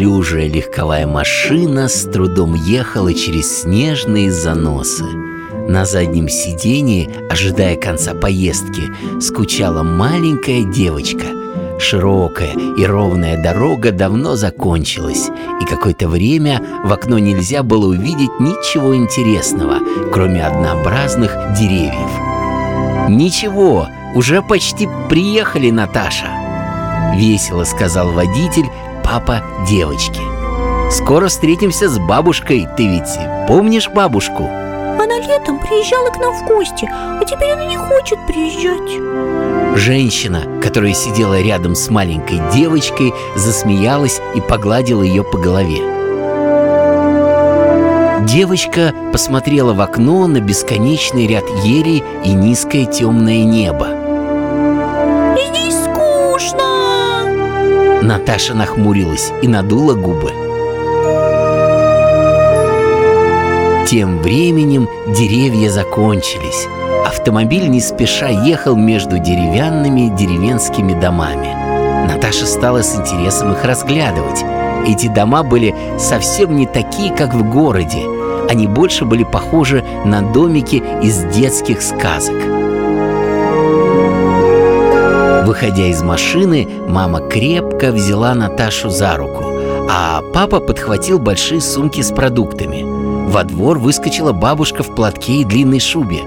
Неуклюжая легковая машина с трудом ехала через снежные заносы. На заднем сидении, ожидая конца поездки, скучала маленькая девочка. Широкая и ровная дорога давно закончилась, и какое-то время в окно нельзя было увидеть ничего интересного, кроме однообразных деревьев. «Ничего, уже почти приехали, Наташа!» Весело сказал водитель, папа девочки. Скоро встретимся с бабушкой, ты ведь помнишь бабушку? Она летом приезжала к нам в гости, а теперь она не хочет приезжать Женщина, которая сидела рядом с маленькой девочкой, засмеялась и погладила ее по голове Девочка посмотрела в окно на бесконечный ряд елей и низкое темное небо Наташа нахмурилась и надула губы. Тем временем деревья закончились. Автомобиль не спеша ехал между деревянными деревенскими домами. Наташа стала с интересом их разглядывать. Эти дома были совсем не такие, как в городе. Они больше были похожи на домики из детских сказок. Выходя из машины, мама крепко взяла Наташу за руку, а папа подхватил большие сумки с продуктами. Во двор выскочила бабушка в платке и длинной шубе.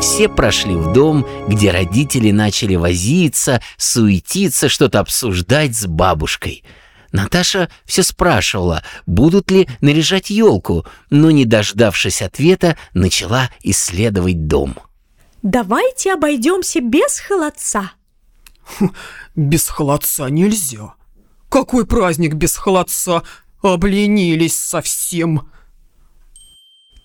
Все прошли в дом, где родители начали возиться, суетиться, что-то обсуждать с бабушкой. Наташа все спрашивала, будут ли наряжать елку, но, не дождавшись ответа, начала исследовать дом. «Давайте обойдемся без холодца», без холодца нельзя. Какой праздник без холодца? Обленились совсем.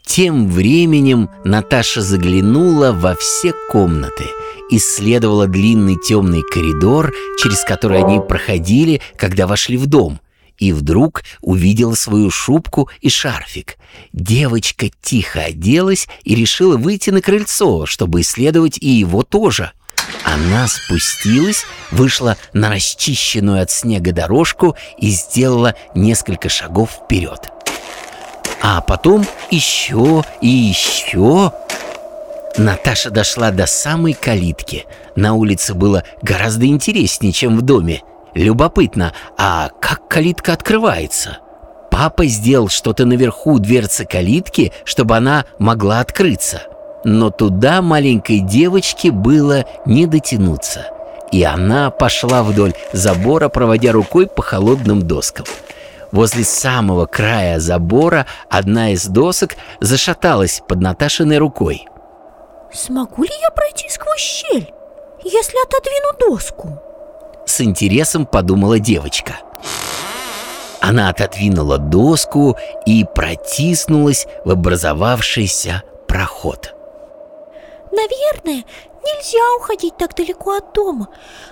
Тем временем Наташа заглянула во все комнаты, исследовала длинный темный коридор, через который они проходили, когда вошли в дом, и вдруг увидела свою шубку и шарфик. Девочка тихо оделась и решила выйти на крыльцо, чтобы исследовать и его тоже. Она спустилась, вышла на расчищенную от снега дорожку и сделала несколько шагов вперед. А потом еще и еще. Наташа дошла до самой калитки. На улице было гораздо интереснее, чем в доме. Любопытно, а как калитка открывается? Папа сделал что-то наверху дверцы калитки, чтобы она могла открыться. Но туда маленькой девочке было не дотянуться. И она пошла вдоль забора, проводя рукой по холодным доскам. Возле самого края забора одна из досок зашаталась под Наташиной рукой. «Смогу ли я пройти сквозь щель, если отодвину доску?» С интересом подумала девочка. Она отодвинула доску и протиснулась в образовавшийся проход. Наверное, нельзя уходить так далеко от дома.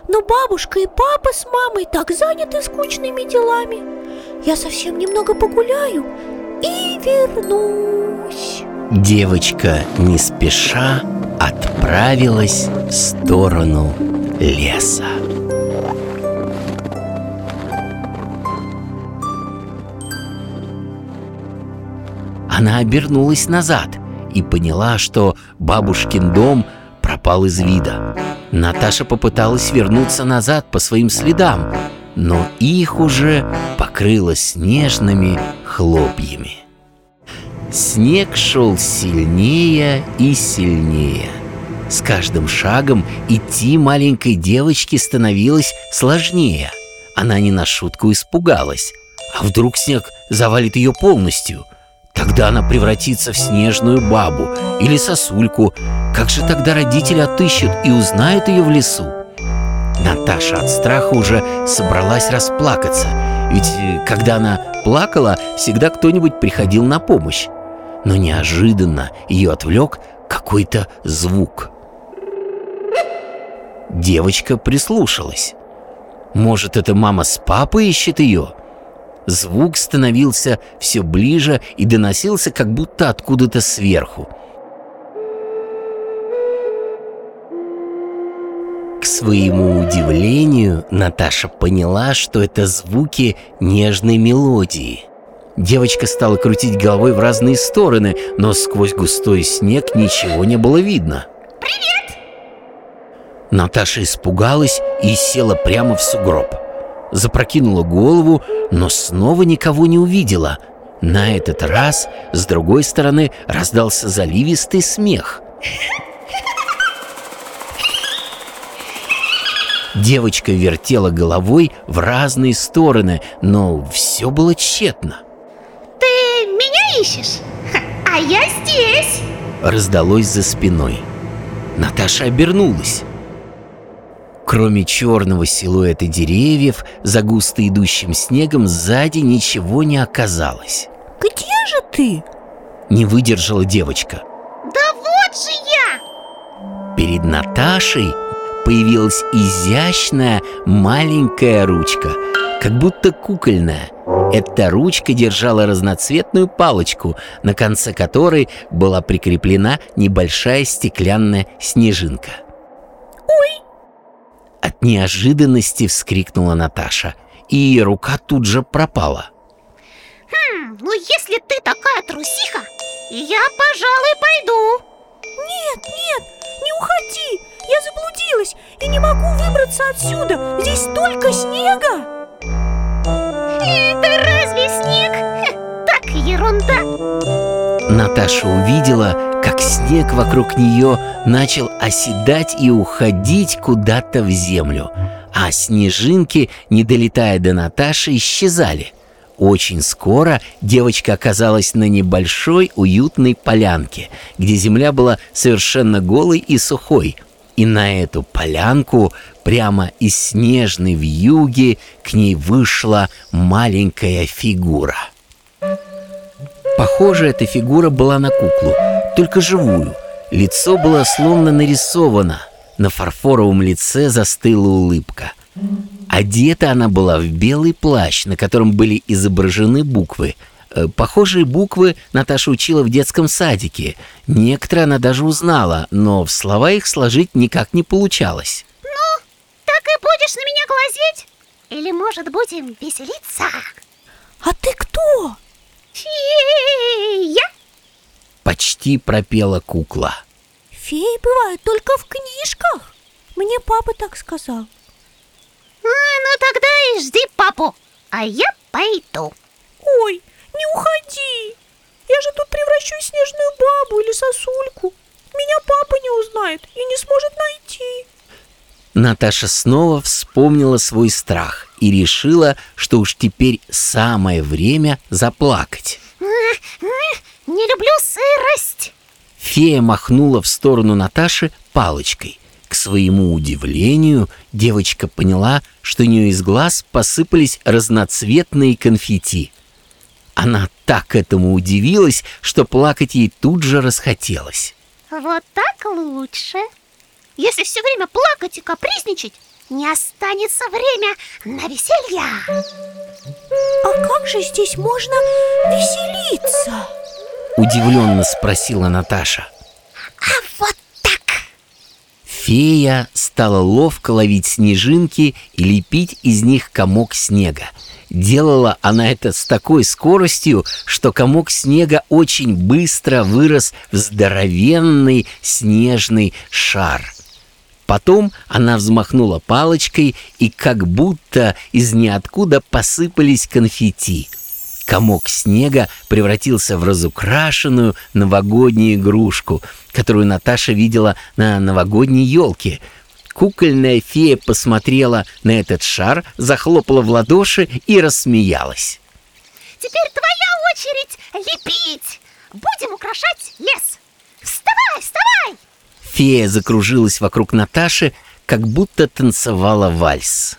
Но бабушка и папа с мамой так заняты скучными делами. Я совсем немного погуляю и вернусь. Девочка не спеша отправилась в сторону леса. Она обернулась назад – и поняла, что бабушкин дом пропал из вида. Наташа попыталась вернуться назад по своим следам, но их уже покрыло снежными хлопьями. Снег шел сильнее и сильнее. С каждым шагом идти маленькой девочке становилось сложнее. Она не на шутку испугалась. А вдруг снег завалит ее полностью – Тогда она превратится в снежную бабу или сосульку. Как же тогда родители отыщут и узнают ее в лесу? Наташа от страха уже собралась расплакаться. Ведь э, когда она плакала, всегда кто-нибудь приходил на помощь. Но неожиданно ее отвлек какой-то звук. Девочка прислушалась. Может, это мама с папой ищет ее? Звук становился все ближе и доносился как будто откуда-то сверху. К своему удивлению, Наташа поняла, что это звуки нежной мелодии. Девочка стала крутить головой в разные стороны, но сквозь густой снег ничего не было видно. «Привет!» Наташа испугалась и села прямо в сугроб. Запрокинула голову, но снова никого не увидела. На этот раз с другой стороны раздался заливистый смех. Девочка вертела головой в разные стороны, но все было тщетно. Ты меня ищешь? А я здесь! Раздалось за спиной. Наташа обернулась. Кроме черного силуэта деревьев, за густо идущим снегом сзади ничего не оказалось. Где же ты? Не выдержала девочка. Да вот же я! Перед Наташей появилась изящная маленькая ручка, как будто кукольная. Эта ручка держала разноцветную палочку, на конце которой была прикреплена небольшая стеклянная снежинка. От неожиданности вскрикнула Наташа, и рука тут же пропала. Хм, ну если ты такая трусиха, я, пожалуй, пойду нет, нет, не уходи Я заблудилась и не могу выбраться отсюда Здесь столько снега Это разве снег? Ха, Так, ерунда Наташа увидела, как снег вокруг нее начал оседать и уходить куда-то в землю, а снежинки, не долетая до Наташи, исчезали. Очень скоро девочка оказалась на небольшой уютной полянке, где земля была совершенно голой и сухой. И на эту полянку прямо из снежной вьюги к ней вышла маленькая фигура. Похоже, эта фигура была на куклу, только живую. Лицо было словно нарисовано. На фарфоровом лице застыла улыбка. Одета она была в белый плащ, на котором были изображены буквы. Э, Похожие буквы Наташа учила в детском садике. Некоторые она даже узнала, но в слова их сложить никак не получалось. Так и будешь на меня глазеть? Или, может, будем веселиться? А ты кто? Фея! Почти пропела кукла. Феи бывают только в книжках. Мне папа так сказал. А, ну тогда и жди папу, а я пойду. Ой, не уходи. Я же тут превращусь в снежную бабу или сосульку. Меня папа не узнает и не сможет найти Наташа снова вспомнила свой страх и решила, что уж теперь самое время заплакать. Не люблю сырость Фея махнула в сторону Наташи палочкой. К своему удивлению, девочка поняла, что у нее из глаз посыпались разноцветные конфетти. Она так этому удивилась, что плакать ей тут же расхотелось. Вот так лучше Если все время плакать и капризничать Не останется время на веселье А как же здесь можно веселиться? Удивленно спросила Наташа. А вот так Фея стала ловко ловить снежинки и лепить из них комок снега. Делала она это с такой скоростью, что комок снега очень быстро вырос в здоровенный снежный шар. Потом она взмахнула палочкой, и как будто из ниоткуда посыпались конфетти. Комок снега превратился в разукрашенную новогоднюю игрушку, которую Наташа видела на новогодней елке. Кукольная фея посмотрела на этот шар, захлопала в ладоши и рассмеялась. Теперь твоя очередь лепить Будем украшать лес Вставай, вставай Фея закружилась вокруг Наташи, как будто танцевала вальс.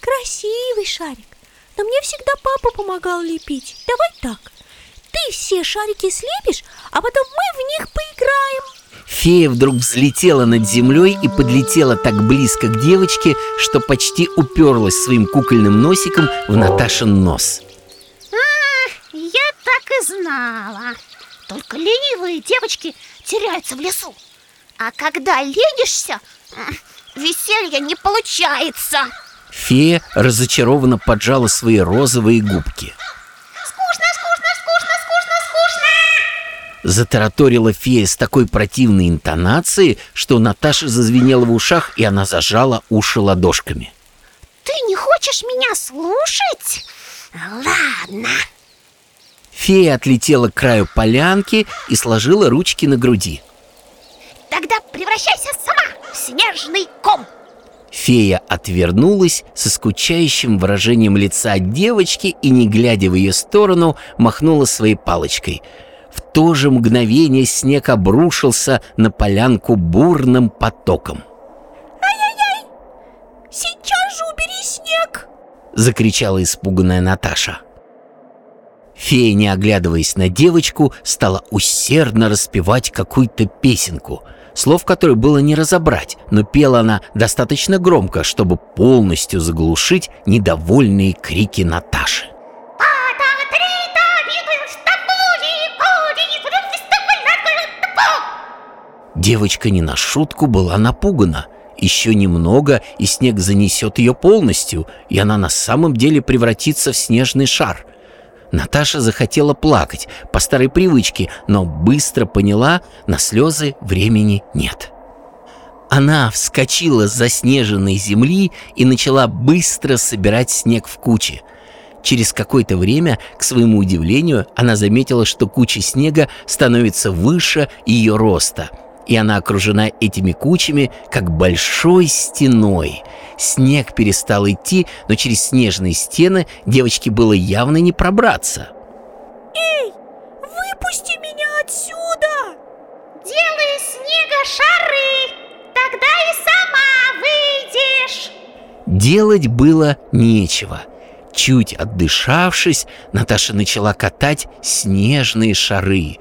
Красивый шарик. Но мне всегда папа помогал лепить. Давай так. Ты все шарики слепишь, а потом мы в них поиграем. Фея вдруг взлетела над землей и подлетела так близко к девочке, что почти уперлась своим кукольным носиком в Наташин нос. А, Я так и знала. Только ленивые девочки теряются в лесу А когда ленишься, веселья не получается. Фея разочарованно поджала свои розовые губки. Скучно, скучно, скучно, скучно, скучно. Затараторила фея с такой противной интонацией, что Наташа зазвенела в ушах, и она зажала уши ладошками. Ты не хочешь меня слушать? Ладно. Фея отлетела к краю полянки и сложила ручки на груди Тогда превращайся сама в снежный ком Фея отвернулась со скучающим выражением лица девочки и, не глядя в ее сторону, махнула своей палочкой. В то же мгновение снег обрушился на полянку бурным потоком. Сейчас же убери снег Закричала испуганная Наташа. Фея, не оглядываясь на девочку, стала усердно распевать какую-то песенку, слов которой было не разобрать, но пела она достаточно громко, чтобы полностью заглушить недовольные крики Наташи. Девочка не на шутку была напугана. Еще немного, и снег занесет ее полностью, и она на самом деле превратится в снежный шар. Наташа захотела плакать по старой привычке, но быстро поняла, на слезы времени нет. Она вскочила с заснеженной земли и начала быстро собирать снег в кучи. Через какое-то время, к своему удивлению, она заметила, что куча снега становится выше ее роста – и она окружена этими кучами, как большой стеной. Снег перестал идти, но через снежные стены девочке было явно не пробраться. Выпусти меня отсюда Делай из снега шары, тогда и сама выйдешь Делать было нечего. Чуть отдышавшись, Наташа начала катать снежные шары.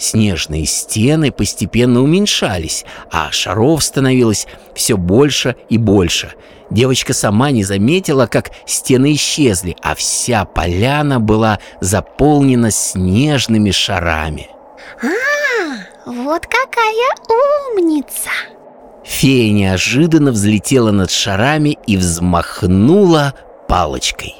Снежные стены постепенно уменьшались, а шаров становилось все больше и больше. Девочка сама не заметила, как стены исчезли, а вся поляна была заполнена снежными шарами. А, вот какая умница Фея неожиданно взлетела над шарами и взмахнула палочкой.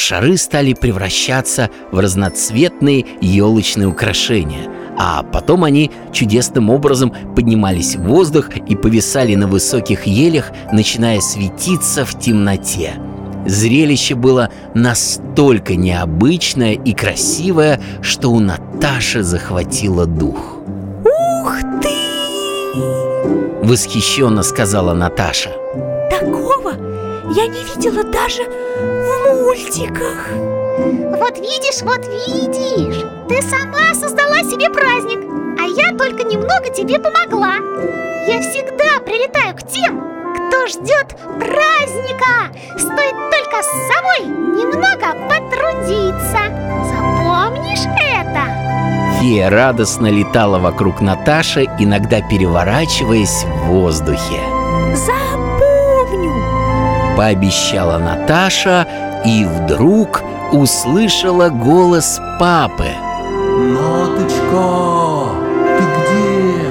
Шары стали превращаться в разноцветные елочные украшения, а потом они чудесным образом поднимались в воздух и повисали на высоких елях, начиная светиться в темноте. Зрелище было настолько необычное и красивое, что у Наташи захватило дух. Ух ты! Восхищенно сказала Наташа. Такого я не видела даже мультиках. Вот видишь, вот видишь. Ты сама создала себе праздник А я только немного тебе помогла. Я всегда прилетаю к тем, кто ждет праздника. Стоит только с собой немного потрудиться. Запомнишь это? Фея радостно летала вокруг Наташи, иногда переворачиваясь в воздухе. Запомню. Пообещала Наташа и вдруг услышала голос папы. Наточка, ты где?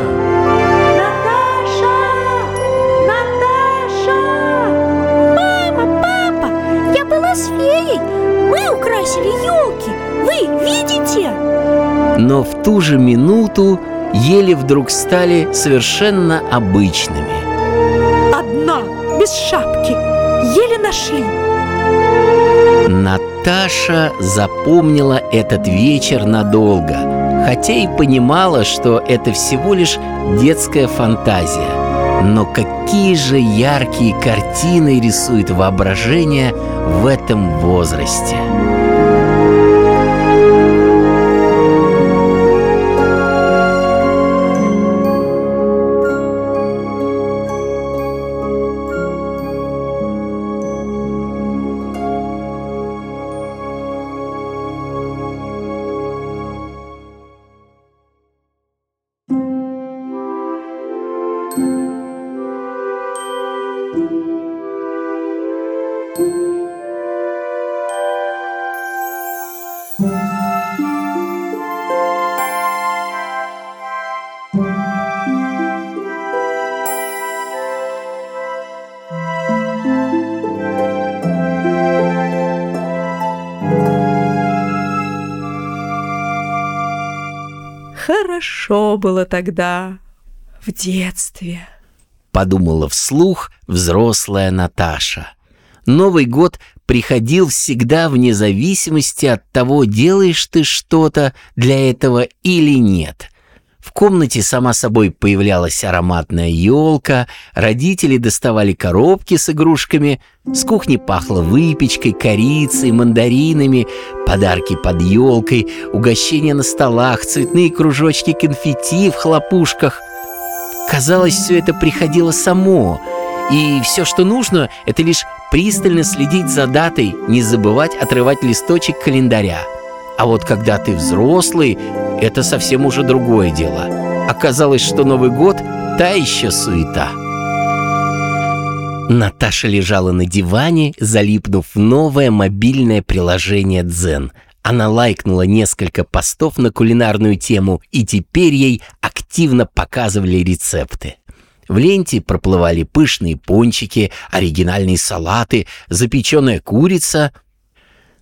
Наташа! Наташа! Мама, папа, я была с феей Мы украсили елки Вы видите? Но в ту же минуту ели вдруг стали совершенно обычными. Одна, без шапки Еле нашли Наташа запомнила этот вечер надолго, хотя и понимала, что это всего лишь детская фантазия. Но какие же яркие картины рисует воображение в этом возрасте. Хорошо было тогда, в детстве. Подумала вслух взрослая Наташа. Новый год приходил всегда вне зависимости от того, делаешь ты что-то для этого или нет. В комнате сама собой появлялась ароматная елка, родители доставали коробки с игрушками, с кухни пахло выпечкой, корицей, мандаринами, подарки под елкой, угощения на столах, цветные кружочки конфетти в хлопушках. Казалось, все это приходило само, и все, что нужно, это лишь пристально следить за датой, не забывать отрывать листочек календаря. А вот когда ты взрослый, это совсем уже другое дело. Оказалось, что Новый год – та еще суета. Наташа лежала на диване, залипнув в новое мобильное приложение «Дзен». Она лайкнула несколько постов на кулинарную тему, и теперь ей активно показывали рецепты. В ленте проплывали пышные пончики, оригинальные салаты, запеченная курица.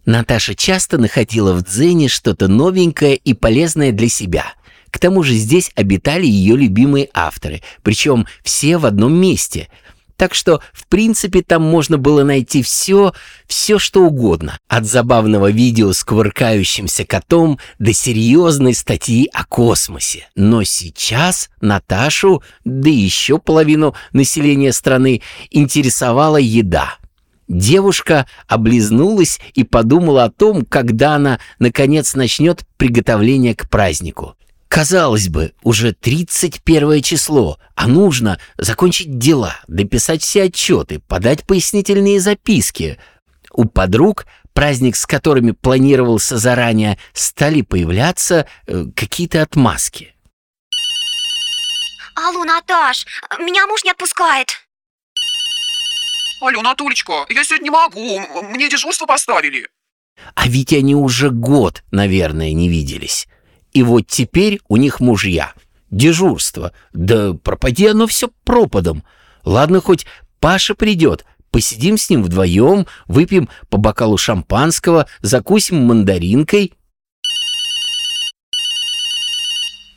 Наташа часто находила в Дзене что-то новенькое и полезное для себя. К тому же здесь обитали ее любимые авторы, причем все в одном месте – так что, в принципе, там можно было найти все, все что угодно. От забавного видео с кувыркающимся котом до серьезной статьи о космосе. Но сейчас Наташу, да еще половину населения страны, интересовала еда. Девушка облизнулась и подумала о том, когда она, наконец, начнет приготовление к празднику. Казалось бы, уже 31 число, а нужно закончить дела, дописать все отчеты, подать пояснительные записки. У подруг, праздник с которыми планировался заранее, стали появляться э, какие-то отмазки. Алло, Наташ, меня муж не отпускает. Алло, Натулечка, я сегодня не могу, мне дежурство поставили. А ведь они уже год, наверное, не виделись. И вот теперь у них мужья. Дежурство. Да пропади оно все пропадом. Ладно, хоть Паша придет. Посидим с ним вдвоем, выпьем по бокалу шампанского, закусим мандаринкой.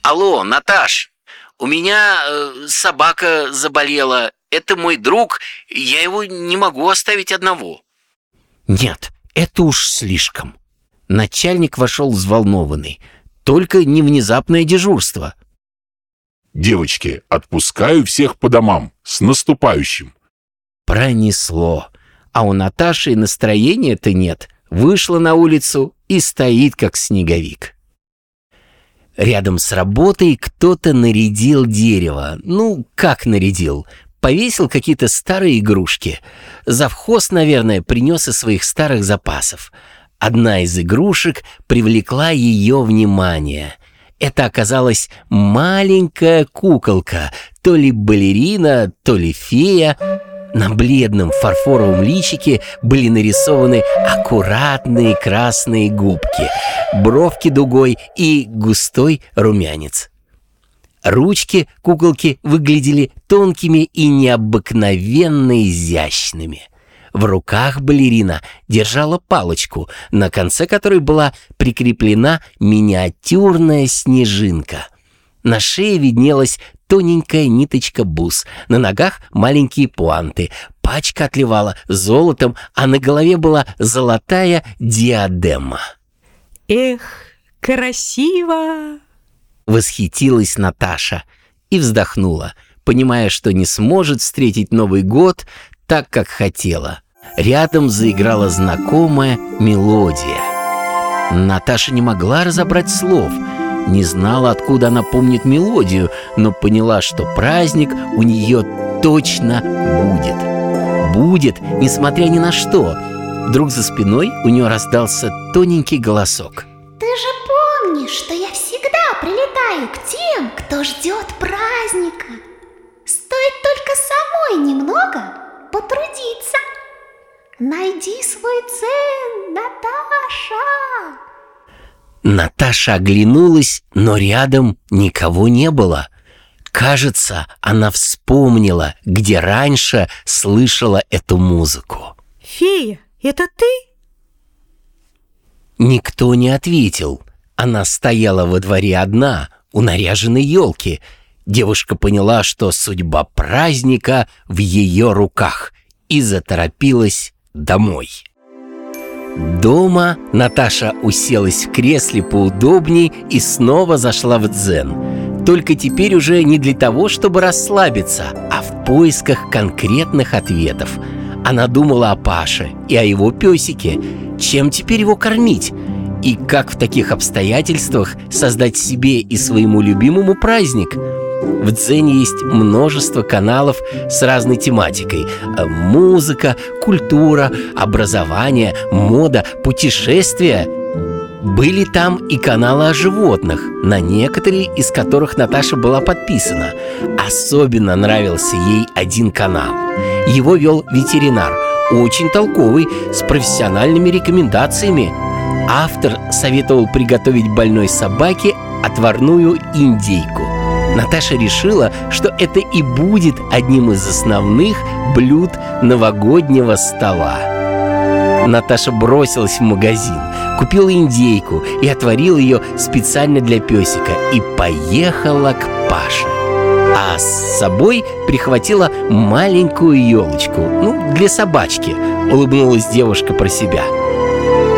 Алло, Наташ, у меня э, собака заболела. Это мой друг, я его не могу оставить одного. Нет, это уж слишком. Начальник вошел взволнованный. Только не внезапное дежурство. Девочки, отпускаю всех по домам. С наступающим. Пронесло. А у Наташи настроения-то нет. Вышла на улицу и стоит, как снеговик. Рядом с работой кто-то нарядил дерево. Ну, как нарядил? Повесил какие-то старые игрушки. Завхоз, наверное, принес из своих старых запасов. Одна из игрушек привлекла ее внимание. Это оказалась маленькая куколка, то ли балерина, то ли фея. На бледном фарфоровом личике были нарисованы аккуратные красные губки, бровки дугой и густой румянец. Ручки куколки выглядели тонкими и необыкновенно изящными. В руках балерина держала палочку, на конце которой была прикреплена миниатюрная снежинка. На шее виднелась тоненькая ниточка бус, на ногах маленькие пуанты, пачка отливала золотом, а на голове была золотая диадема. Эх, красиво! Восхитилась Наташа и вздохнула, понимая, что не сможет встретить Новый год так, как хотела. Рядом заиграла знакомая мелодия. Наташа не могла разобрать слов, не знала, откуда она помнит мелодию, но поняла, что праздник у нее точно будет. Будет, несмотря ни на что. Вдруг за спиной у нее раздался тоненький голосок. Ты же помнишь, что я всегда прилетаю к тем, кто ждет праздника. Стоит только самой немного потрудиться. Найди свой цен, Наташа! Наташа оглянулась, но рядом никого не было. Кажется, она вспомнила, где раньше слышала эту музыку. Фея, это ты? Никто не ответил. Она стояла во дворе одна, у наряженной елки. Девушка поняла, что судьба праздника в ее руках и заторопилась домой. Дома Наташа уселась в кресле поудобней и снова зашла в дзен. Только теперь уже не для того, чтобы расслабиться, а в поисках конкретных ответов. Она думала о Паше и о его песике. Чем теперь его кормить? И как в таких обстоятельствах создать себе и своему любимому праздник – в Дзене есть множество каналов с разной тематикой. Э, музыка, культура, образование, мода, путешествия. Были там и каналы о животных, на некоторые из которых Наташа была подписана. Особенно нравился ей один канал. Его вел ветеринар, очень толковый, с профессиональными рекомендациями. Автор советовал приготовить больной собаке отварную индейку – Наташа решила, что это и будет одним из основных блюд новогоднего стола. Наташа бросилась в магазин, купила индейку и отварила ее специально для песика и поехала к Паше. А с собой прихватила маленькую елочку, ну, для собачки, улыбнулась девушка про себя –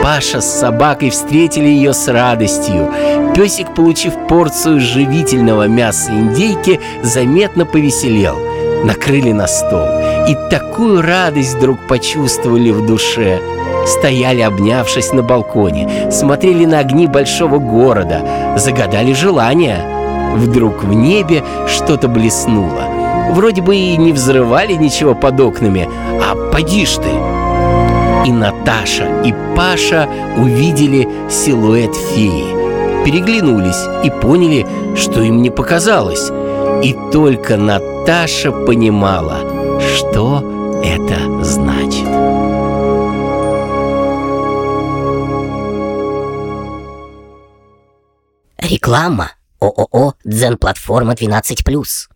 Паша с собакой встретили ее с радостью. Песик, получив порцию живительного мяса индейки, заметно повеселел. Накрыли на стол. И такую радость вдруг почувствовали в душе. Стояли, обнявшись на балконе, смотрели на огни большого города, загадали желания. Вдруг в небе что-то блеснуло. Вроде бы и не взрывали ничего под окнами, а поди ж ты, и Наташа, и Паша увидели силуэт феи, переглянулись и поняли, что им не показалось. И только Наташа понимала, что это значит. Реклама. ООО «Дзен-платформа 12+.»